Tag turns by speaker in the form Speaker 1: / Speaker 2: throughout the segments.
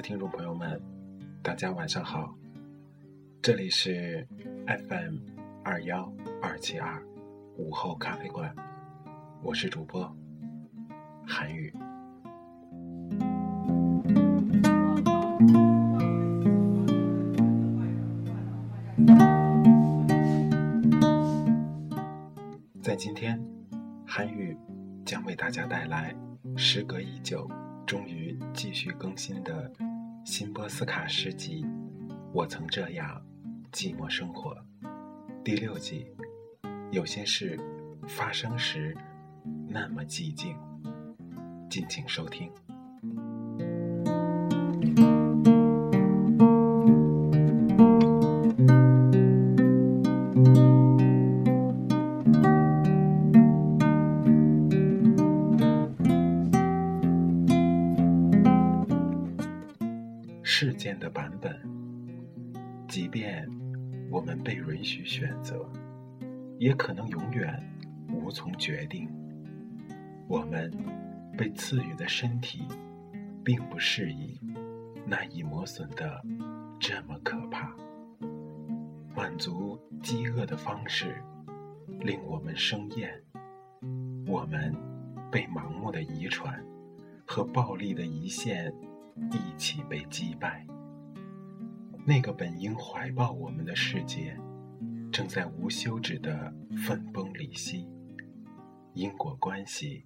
Speaker 1: 听众朋友们，大家晚上好，这里是 FM 二幺二七二午后咖啡馆，我是主播韩宇。在今天，韩宇将为大家带来时隔已久。终于继续更新的辛波斯卡诗集《我曾这样寂寞生活》第六季，有些事发生时那么寂静，敬请收听。事件的版本，即便我们被允许选择，也可能永远无从决定。我们被赐予的身体，并不适宜，难以磨损的这么可怕。满足饥饿的方式，令我们生厌。我们被盲目的遗传和暴力的遗线。一起被击败。那个本应怀抱我们的世界，正在无休止的分崩离析。因果关系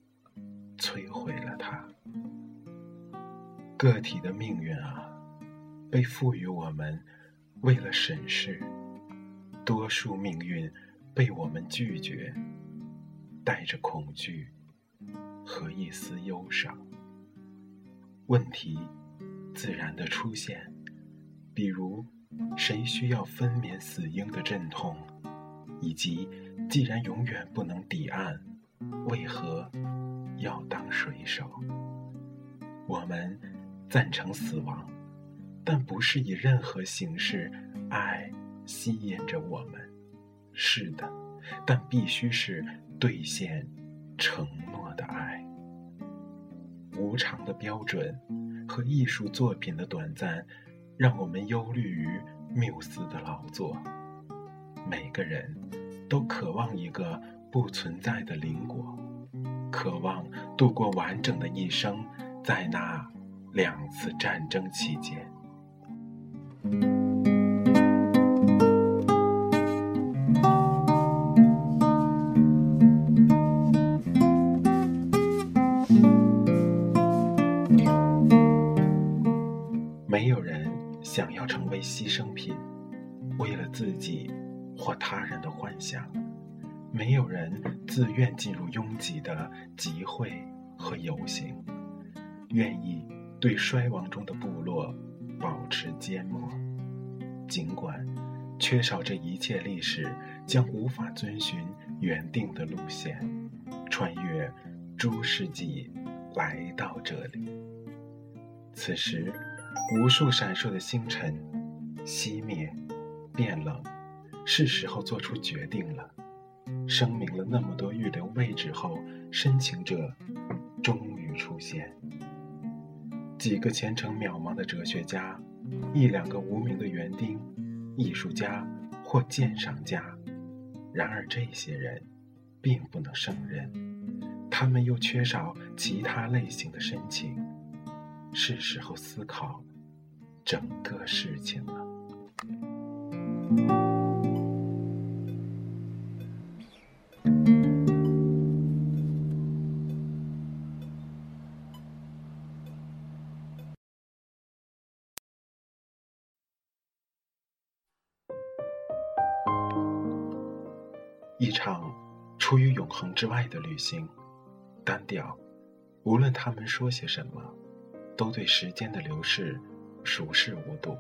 Speaker 1: 摧毁了它。个体的命运啊，被赋予我们，为了审视；多数命运被我们拒绝，带着恐惧和一丝忧伤。问题。自然的出现，比如谁需要分娩死婴的阵痛，以及既然永远不能抵岸，为何要当水手？我们赞成死亡，但不是以任何形式爱吸引着我们。是的，但必须是兑现承诺的爱。无常的标准。和艺术作品的短暂，让我们忧虑于缪斯的劳作。每个人都渴望一个不存在的邻国，渴望度过完整的一生，在那两次战争期间。没有人自愿进入拥挤的集会和游行，愿意对衰亡中的部落保持缄默。尽管缺少这一切历史，将无法遵循原定的路线，穿越诸世纪来到这里。此时。无数闪烁的星辰，熄灭，变冷，是时候做出决定了。声明了那么多预留位置后，申请者终于出现。几个前程渺茫的哲学家，一两个无名的园丁、艺术家或鉴赏家。然而，这些人并不能胜任，他们又缺少其他类型的申请。是时候思考整个事情了。一场出于永恒之外的旅行，单调，无论他们说些什么，都对时间的流逝熟视无睹。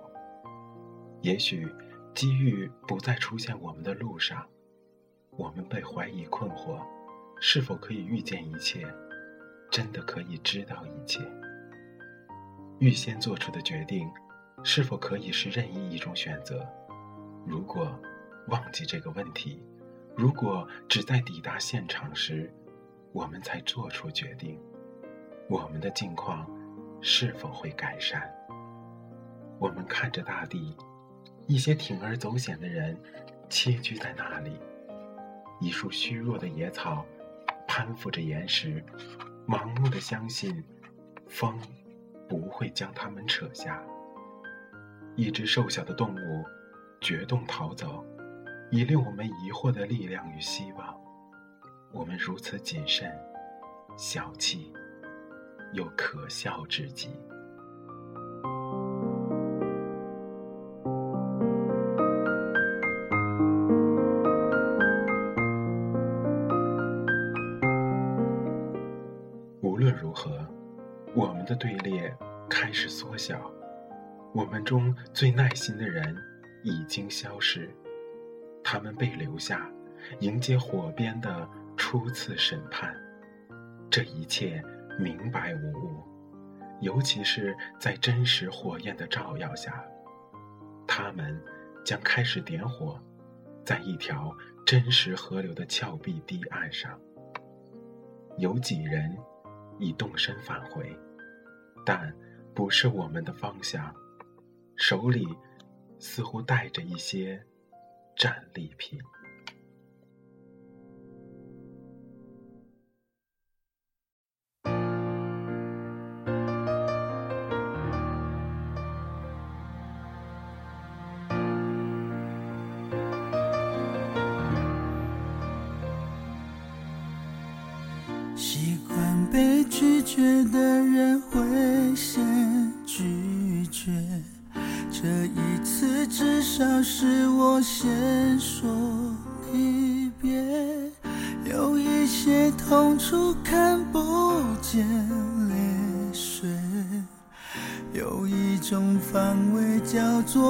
Speaker 1: 也许机遇不再出现我们的路上，我们被怀疑困惑：是否可以预见一切？真的可以知道一切？预先做出的决定，是否可以是任意一种选择？如果忘记这个问题。如果只在抵达现场时，我们才做出决定，我们的境况是否会改善？我们看着大地，一些铤而走险的人栖居在那里，一束虚弱的野草攀附着岩石，盲目的相信风不会将它们扯下。一只瘦小的动物决动逃走。以令我们疑惑的力量与希望，我们如此谨慎、小气，又可笑至极。无论如何，我们的队列开始缩小，我们中最耐心的人已经消失。他们被留下，迎接火边的初次审判。这一切明白无误，尤其是在真实火焰的照耀下，他们将开始点火，在一条真实河流的峭壁堤岸上。有几人已动身返回，但不是我们的方向，手里似乎带着一些。战利品。
Speaker 2: 习惯被拒绝的人会先拒绝。这一次，至少是先说离别。有一些痛处看不见泪水，有一种防卫叫做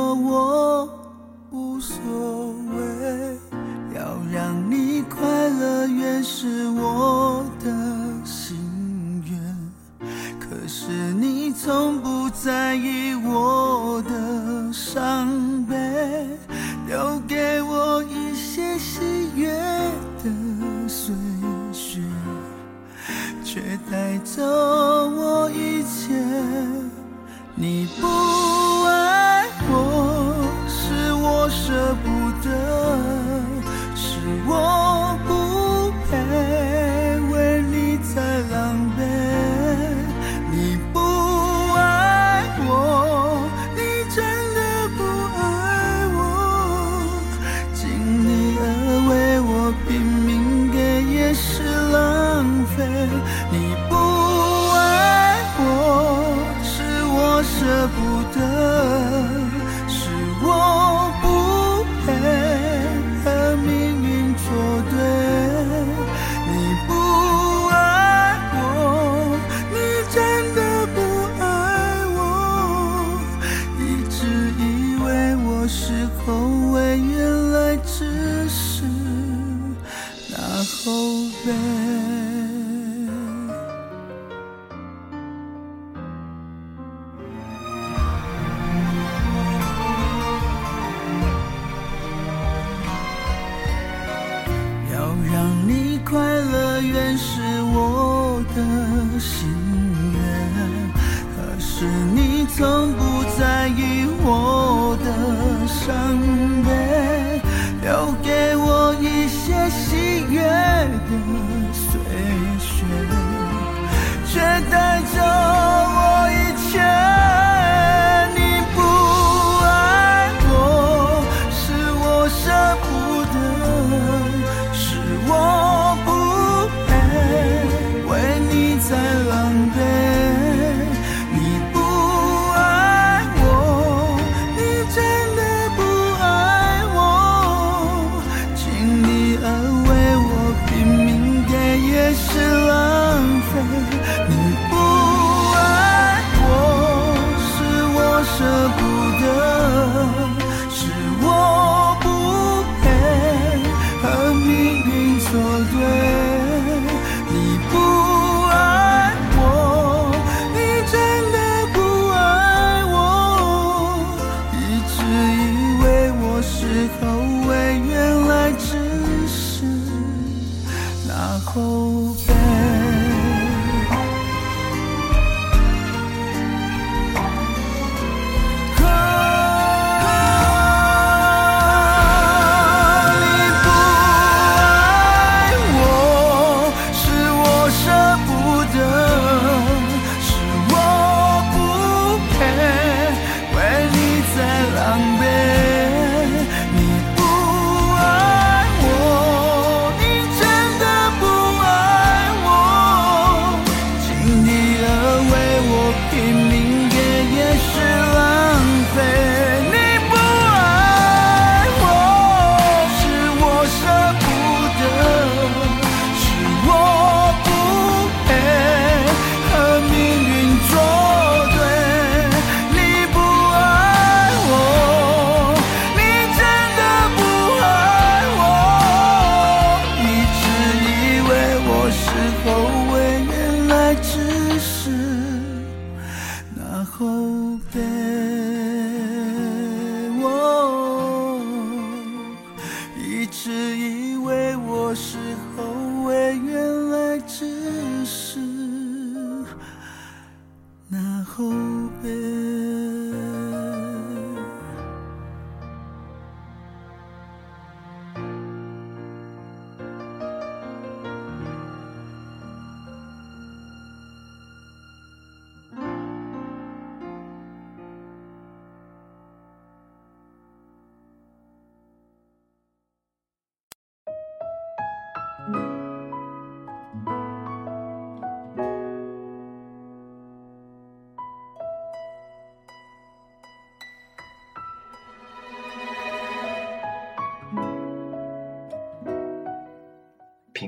Speaker 2: 后来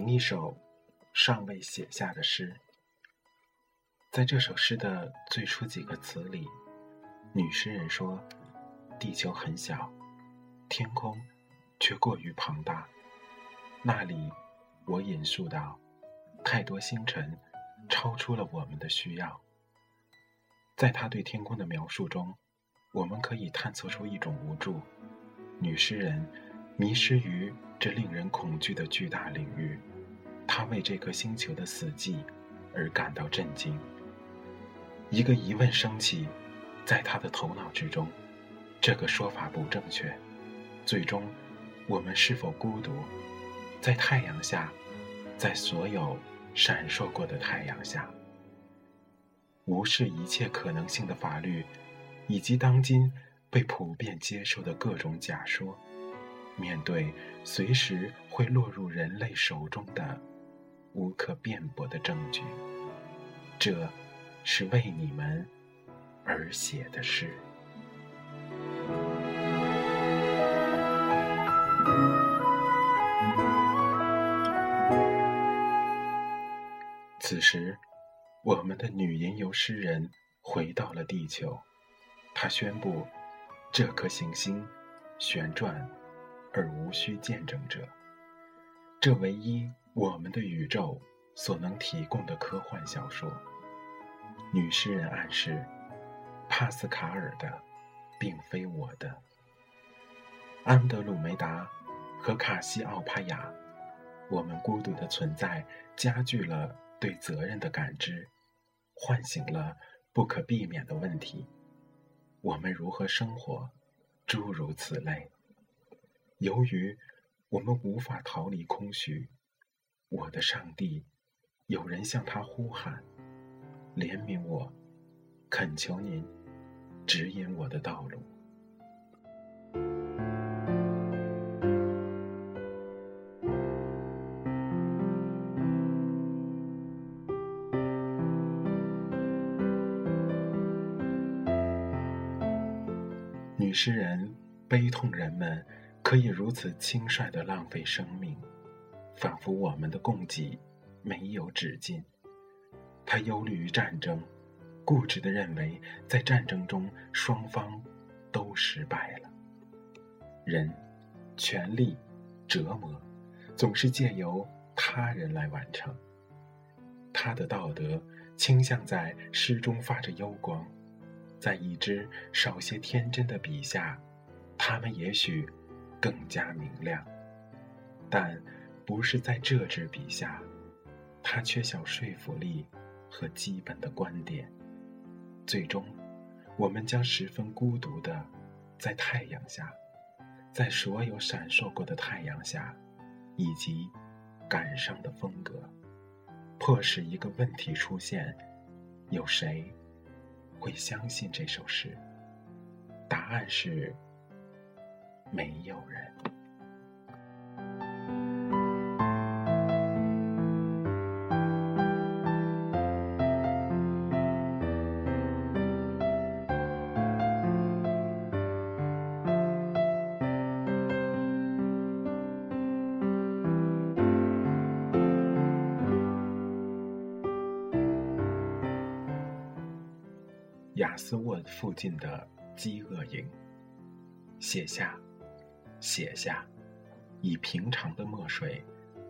Speaker 2: 一
Speaker 1: 首尚未写下的诗。在这首诗的最初几个词里，女诗人说：“地球很小，天空却过于庞大。”那里，我引述道：“太多星辰超出了我们的需要。”在她对天空的描述中，我们可以探测出一种无助。女诗人迷失于。这令人恐惧的巨大领域，他为这颗星球的死寂而感到震惊。一个疑问升起，在他的头脑之中：这个说法不正确。最终，我们是否孤独？在太阳下，在所有闪烁过的太阳下，无视一切可能性的法律，以及当今被普遍接受的各种假说。面对随时会落入人类手中的无可辩驳的证据，这是为你们而写的诗。此时，我们的女吟游诗人回到了地球，她宣布，这颗行星旋转。而无需见证者，这唯一我们的宇宙所能提供的科幻小说。女诗人暗示，帕斯卡尔的，并非我的。安德鲁梅达和卡西奥帕雅我们孤独的存在加剧了对责任的感知，唤醒了不可避免的问题：我们如何生活？诸如此类。由于我们无法逃离空虚，我的上帝，有人向他呼喊：“怜悯我，恳求您指引我的道路。”女诗人悲痛人们可以如此轻率地浪费生命，仿佛我们的供给没有止境。他忧虑于战争，固执地认为在战争中双方都失败了。人、权力、折磨，总是借由他人来完成。他的道德倾向在诗中发着幽光。在一支少些天真的笔下，他们也许更加明亮，但不是在这支笔下，他缺少说服力和基本的观点。最终，我们将十分孤独的在太阳下，在所有闪烁过的太阳下，以及感伤的风格，迫使一个问题出现：有谁？会相信这首诗？答案是没有人。斯沃附近的饥饿营。写下，写下，以平常的墨水，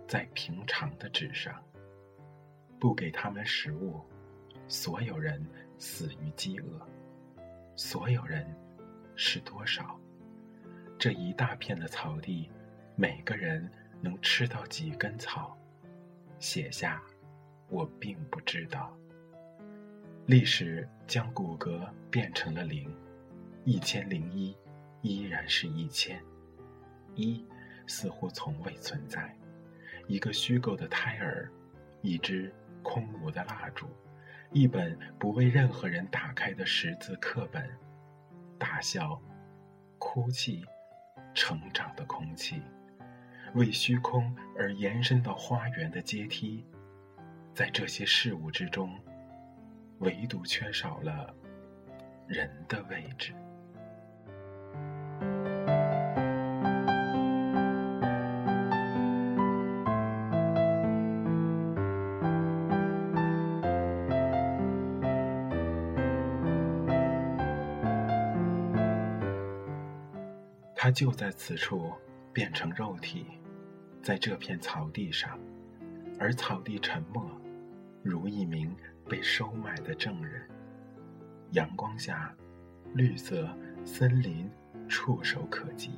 Speaker 1: 在平常的纸上。不给他们食物，所有人死于饥饿。所有人是多少？这一大片的草地，每个人能吃到几根草？写下，我并不知道。历史将骨骼变成了零，一千零一依然是一千，一似乎从未存在。一个虚构的胎儿，一支空无的蜡烛，一本不为任何人打开的识字课本，大笑、哭泣、成长的空气，为虚空而延伸到花园的阶梯，在这些事物之中。唯独缺少了人的位置。他就在此处变成肉体，在这片草地上，而草地沉默，如一名。被收买的证人。阳光下，绿色森林触手可及。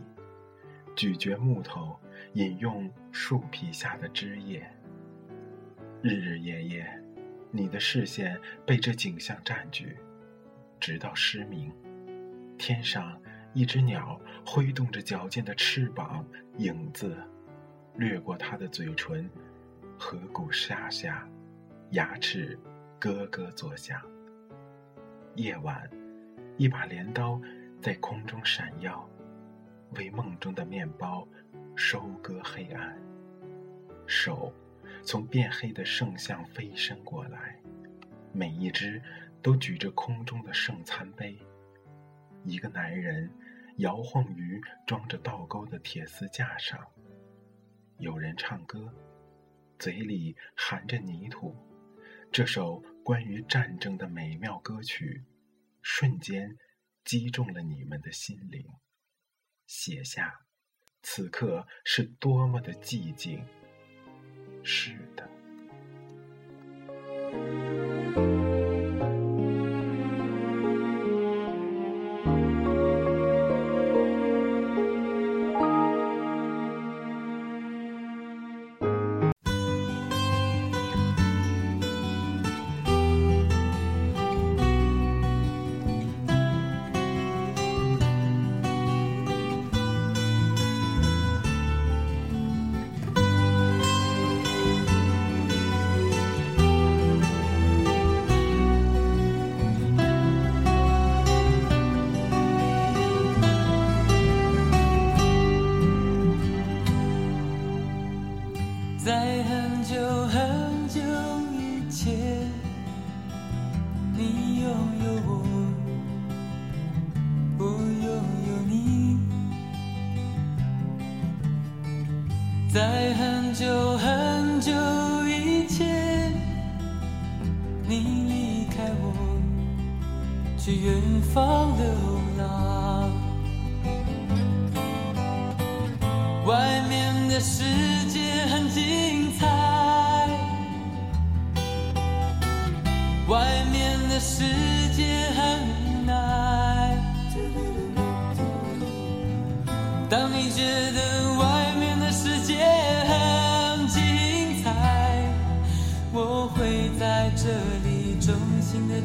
Speaker 1: 咀嚼木头，饮用树皮下的汁液。日日夜夜，你的视线被这景象占据，直到失明。天上，一只鸟挥动着矫健的翅膀，影子掠过它的嘴唇，颌骨下下，牙齿。咯咯作响。夜晚，一把镰刀在空中闪耀，为梦中的面包收割黑暗。手从变黑的圣像飞身过来，每一只都举着空中的圣餐杯。一个男人摇晃于装着倒钩的铁丝架上。有人唱歌，嘴里含着泥土。这首关于战争的美妙歌曲，瞬间击中了你们的心灵。写下，此刻是多么的寂静。是的。
Speaker 3: 你拥有我，我拥有你。在很久很久以前，你离开我去远方流浪。外面的世界。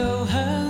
Speaker 3: 有很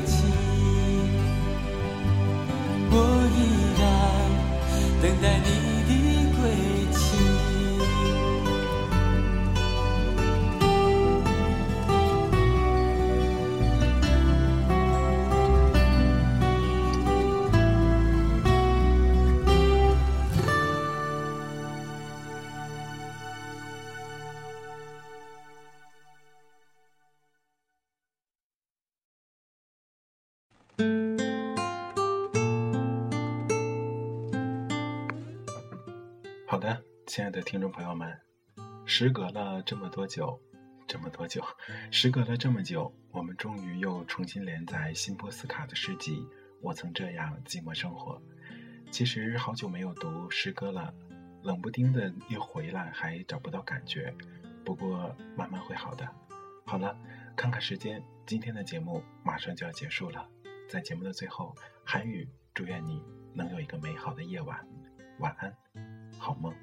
Speaker 1: 好的，亲爱的听众朋友们，时隔了这么多久，这么多久，时隔了这么久，我们终于又重新连载辛波斯卡的诗集《我曾这样寂寞生活》。其实好久没有读诗歌了，冷不丁的又回来，还找不到感觉。不过慢慢会好的。好了，看看时间，今天的节目马上就要结束了。在节目的最后，韩语祝愿你能有一个美好的夜晚，晚安。好梦。